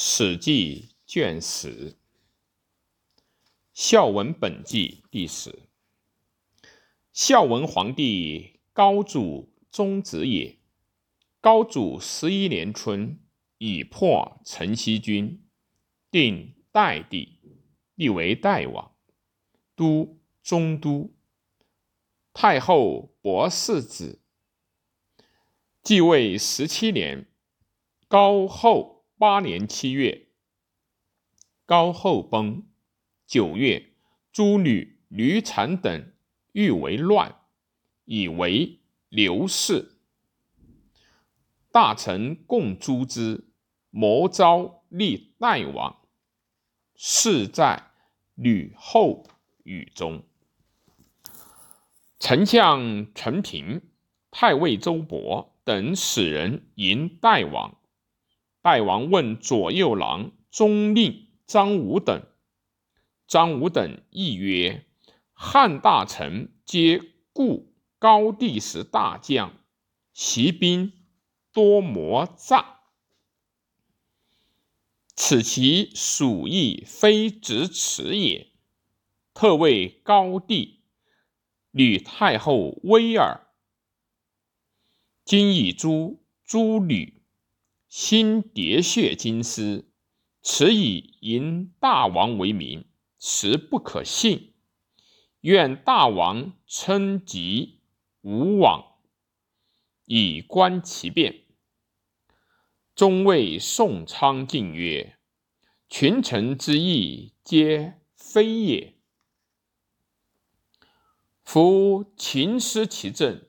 史记卷十，《孝文本纪》第十。孝文皇帝高祖宗子也。高祖十一年春，已破陈豨军，定代帝，立为代王，都中都。太后博世子。继位十七年，高后。八年七月，高后崩。九月，诸吕吕产等欲为乱，以为刘氏。大臣共诛之，谋召立代王。事在吕后语中。丞相陈平、太尉周勃等使人迎代王。代王问左右郎中令张武等，张武等亦曰：“汉大臣皆故高帝时大将，其兵多魔诈，此其属意非直此也。特为高帝，吕太后威耳。今以诛诸吕。”心喋血金丝，此以迎大王为名，实不可信。愿大王称疾无往，以观其变。中尉宋昌进曰：“群臣之意，皆非也。夫秦失其政，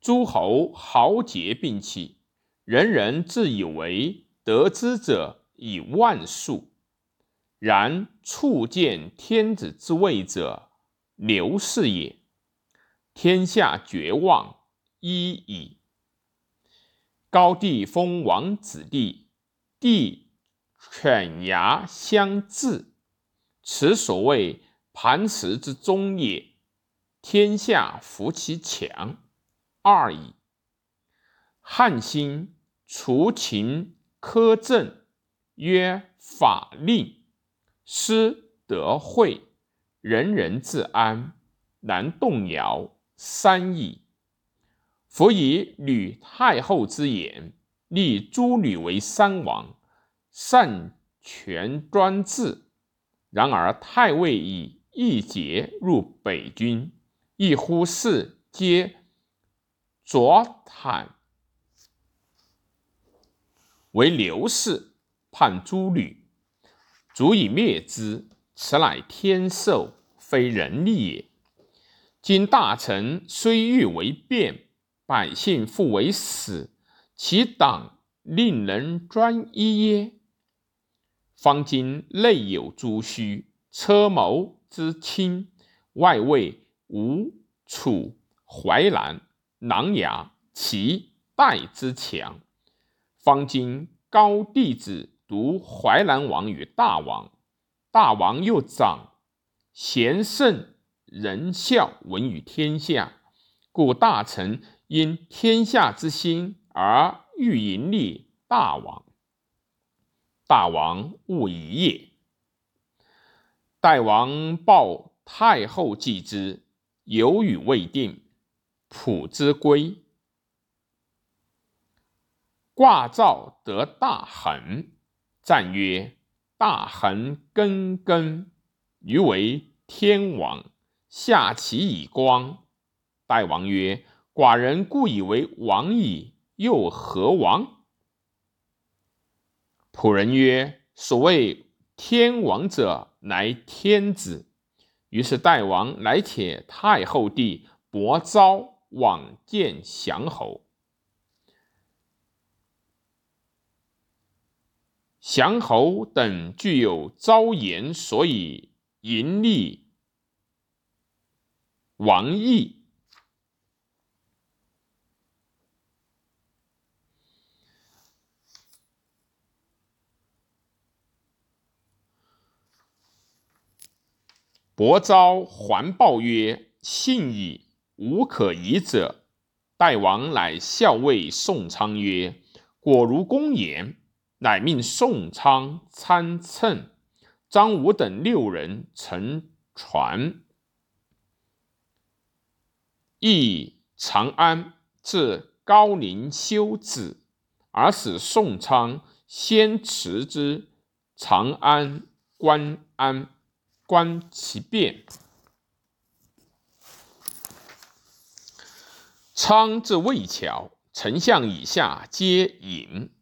诸侯豪杰并起。”人人自以为得之者以万数，然触见天子之位者，刘氏也。天下绝望，一矣。高帝封王子弟，弟犬牙相制，此所谓磐石之中也。天下服其强，二矣。汉兴。除秦苛政，曰法令，师德惠，人人自安，难动摇，三矣。夫以吕太后之言，立诸吕为三王，擅权专制。然而太尉以义节入北军，一乎是皆左袒。为刘氏叛诸吕，足以灭之，此乃天授，非人力也。今大臣虽欲为变，百姓复为死，其党令人专一耶？方今内有诸虚，车谋之轻，外卫吴、楚、淮南、琅琊、齐、代之强。方今高帝子独淮南王与大王，大王又长贤圣仁孝闻于天下，故大臣因天下之心而欲迎立大王。大王勿疑也。代王报太后祭之，有语未定，卜之归。卦兆得大恒，赞曰：“大恒根根，余为天王，下其以光。”代王曰：“寡人故以为王矣，又何王？”仆人曰：“所谓天王者，乃天子。”于是代王来且太后弟伯昭往见降侯。降侯等具有昭言，所以迎立王邑。伯昭还报曰：“信矣，无可疑者。”代王乃校尉宋昌曰：“果如公言。”乃命宋昌参乘，张武等六人乘船，诣长安，至高陵修止，而使宋昌先持之长安观安，观其变。昌至魏桥，丞相以下皆饮。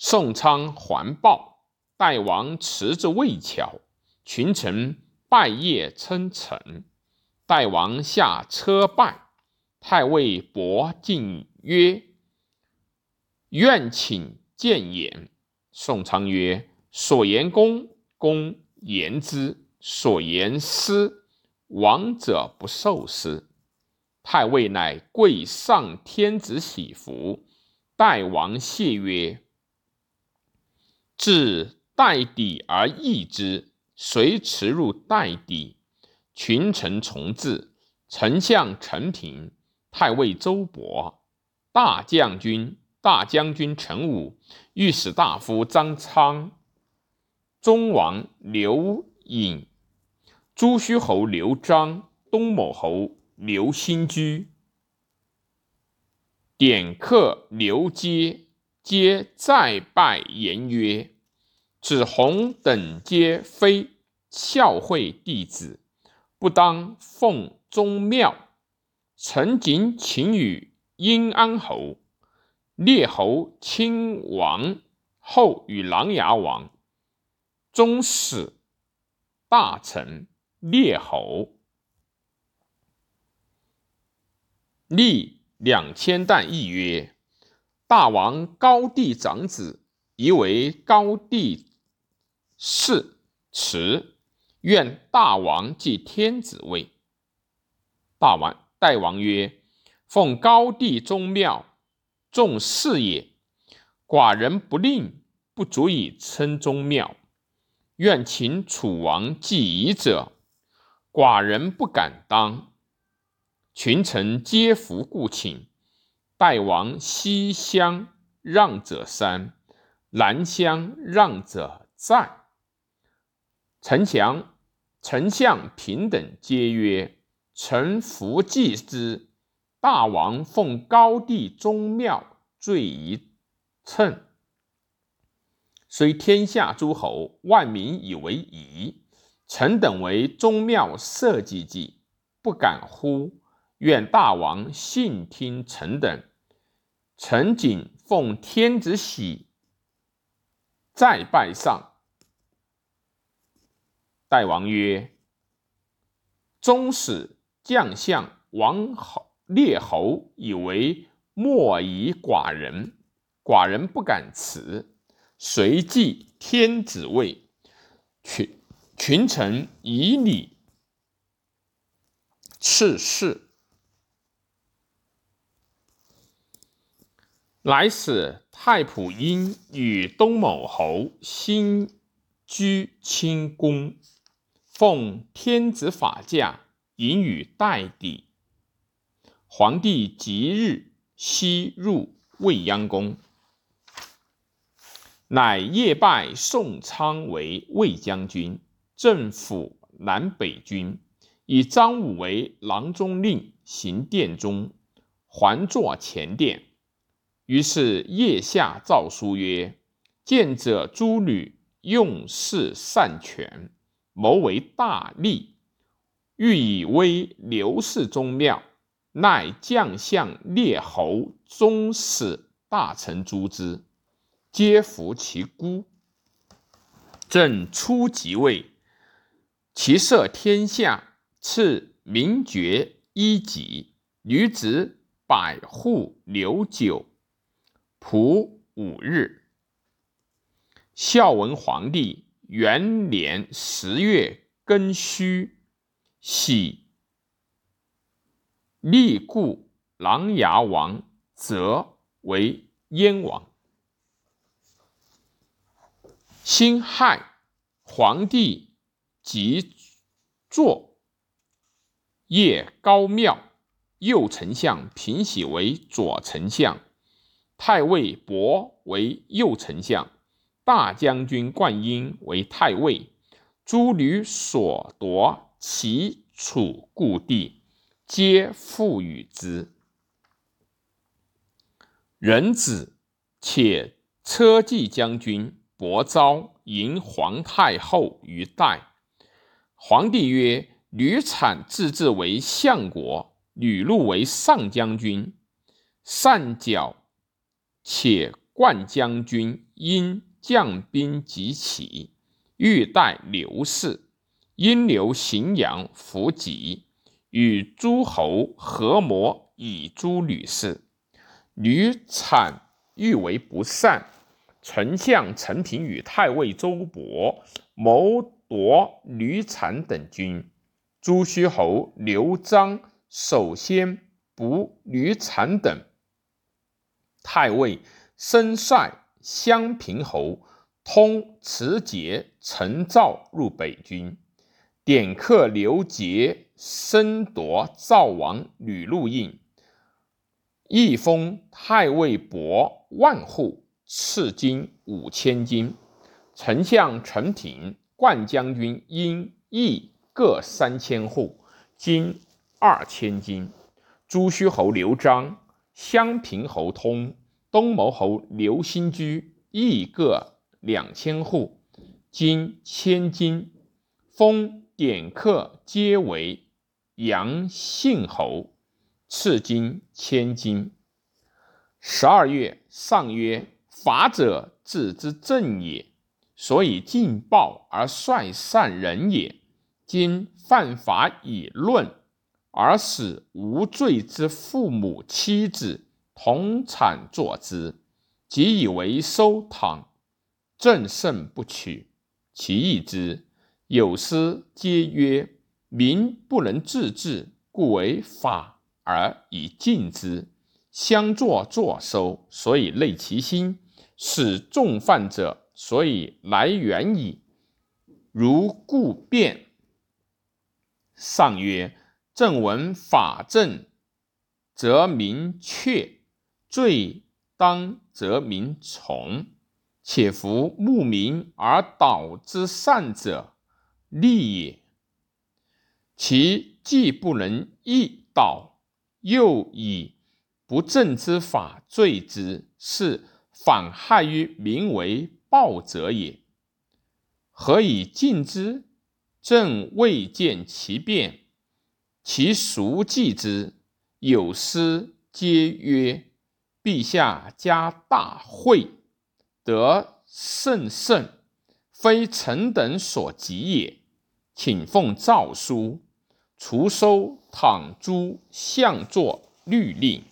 宋昌还报，代王辞至魏桥，群臣拜谒称臣。代王下车拜，太尉伯进曰：“愿请见言。”宋昌曰：“所言公，公言之；所言私，王者不受私。”太尉乃跪上天子喜服，代王谢曰：“至代底而易之，遂驰入代底。群臣从至，丞相陈平、太尉周勃、大将军、大将军陈武、御史大夫张苍、中王刘颖、朱虚侯刘璋、东某侯。”刘兴居、典客刘阶皆再拜言曰：“子弘等皆非孝惠弟子，不当奉宗庙。臣谨请与殷安侯、列侯亲王后与琅琊王、宗室大臣列侯。”立两千担议曰：“大王高帝长子，宜为高帝嗣持，愿大王继天子位。”大王代王曰：“奉高帝宗庙，重事也。寡人不令，不足以称宗庙。愿请楚王继仪者，寡人不敢当。”群臣皆服故请，代王西乡让者三，南乡让者在。丞相、丞相平等皆曰：“臣服继之。”大王奉高帝宗庙，罪一称。虽天下诸侯万民以为宜，臣等为宗庙社稷计，不敢乎？愿大王信听臣等，臣谨奉天子玺，再拜上。代王曰：“宗室将相王侯列侯以为莫以寡人，寡人不敢辞，随继天子位。群群臣以礼赐世。”来使太仆殷与东某侯新居清宫，奉天子法驾，引与代帝。皇帝即日西入未央宫，乃夜拜宋昌为魏将军，镇抚南北军，以张武为郎中令，行殿中，还坐前殿。于是腋下诏书曰：“见者诸吕用事擅权，谋为大利，欲以威刘氏宗庙，乃将相列侯宗室大臣诛之，皆服其孤。朕初即位，其赦天下，赐名爵一级，女子百户留酒。”仆五日，孝文皇帝元年十月庚戌，喜立故琅琊王则为燕王。辛亥，皇帝即坐谒高庙，右丞相平喜为左丞相。太尉伯为右丞相，大将军灌婴为太尉，诸吕所夺齐楚故地，皆付与之。人子且车骑将军伯昭迎皇太后于代，皇帝曰：“吕产自治为相国，吕禄为上将军，善剿，且冠将军因将兵即起，欲待刘氏，因留荥阳伏击，与诸侯合谋以诛吕氏。”吕产欲为不善，丞相陈平与太尉周勃谋夺吕产等军。朱虚侯刘璋首先捕吕产等。太尉申帅襄平侯通持节陈赵入北军，点客刘杰申夺赵王吕禄印。一封太尉伯万户，赐金五千金。丞相陈平、冠将军因邑各三千户，金二千金。朱虚侯刘璋、襄平侯通、东牟侯刘兴居邑各两千户，金千金。封典客皆为杨信侯。赐金千金。十二月，上曰：“法者，治之正也。所以尽暴而率善人也。今犯法以论，而使无罪之父母妻子同产作之，即以为收堂，正甚不取。其义之，有司皆曰：民不能自治，故为法。”而以禁之，相作作收，所以累其心；使众犯者，所以来远矣。如故变。上曰：正闻法正，则民确；罪当则民从。且夫慕民而导之善者，利也。其既不能易导。又以不正之法罪之，是反害于民为暴者也。何以禁之？朕未见其变。其孰计之？有司皆曰：“陛下加大惠，得甚甚，非臣等所及也。请奉诏书。”除收躺诛相作律令。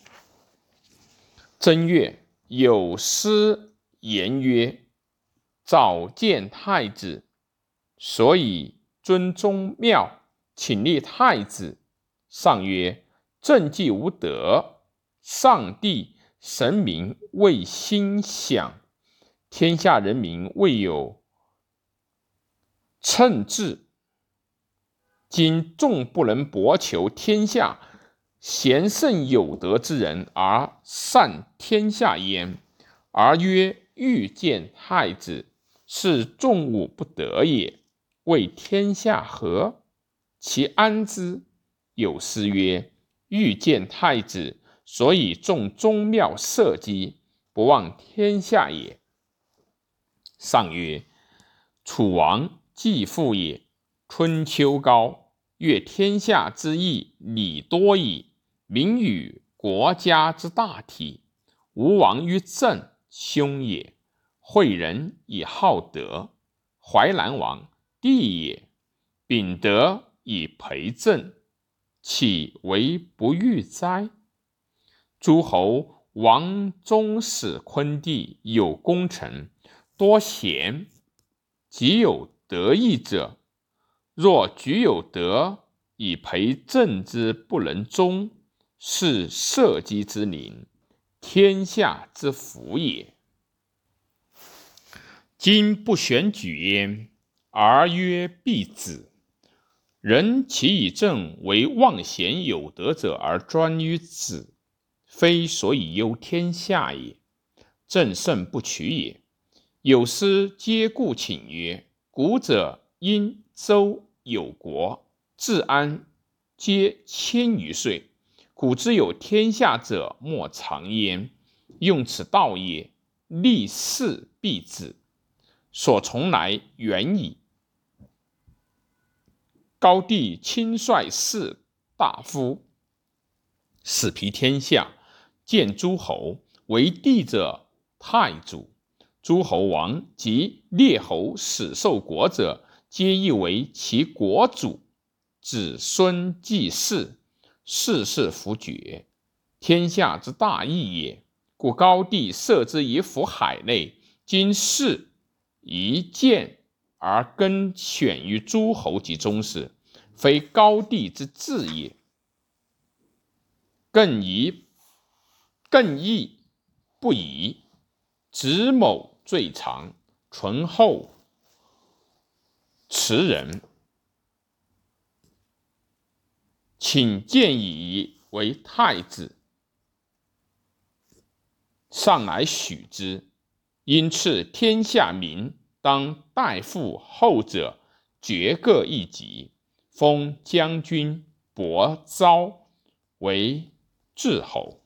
正月，有司言曰：“早见太子，所以尊宗庙，请立太子。”上曰：“政既无德，上帝神明未心想，天下人民未有称治。”今众不能博求天下贤圣有德之人而善天下焉，而曰欲见太子，是众武不得也。为天下和，其安之？有诗曰：“欲见太子，所以众宗庙社稷，不忘天下也。”上曰：“楚王继父也。”春秋高，阅天下之义，礼多矣。民与国家之大体，吾王于政，兄也。惠人以好德，淮南王弟也。秉德以培政，岂为不欲哉？诸侯王宗室昆弟有功臣，多贤，极有德义者。若举有德以培政之不能忠，是社稷之灵，天下之福也。今不选举焉，而曰必子。人其以政为忘贤有德者而专于子，非所以忧天下也。政胜不取也。有诗皆故请曰：“古者因周有国，治安皆千余岁。古之有天下者，莫长焉。用此道也，立世必止，所从来远矣。”高帝亲率士大夫，使皮天下，见诸侯为帝者，太祖。诸侯王及列侯始受国者，皆以为其国主，子孙继世，世世弗绝，天下之大义也。故高帝设之以辅海内，今世一见而根选于诸侯及宗室，非高帝之志也。更宜更易不宜子某。最长醇厚慈人，请见以为太子，上来许之。因赐天下民当代父后者，爵各一级，封将军伯昭为至侯。